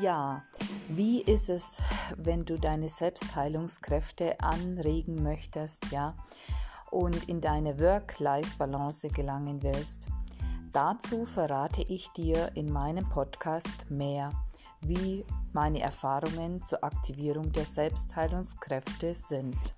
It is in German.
Ja, wie ist es, wenn du deine Selbstheilungskräfte anregen möchtest, ja, und in deine Work-Life-Balance gelangen willst? Dazu verrate ich dir in meinem Podcast mehr, wie meine Erfahrungen zur Aktivierung der Selbstheilungskräfte sind.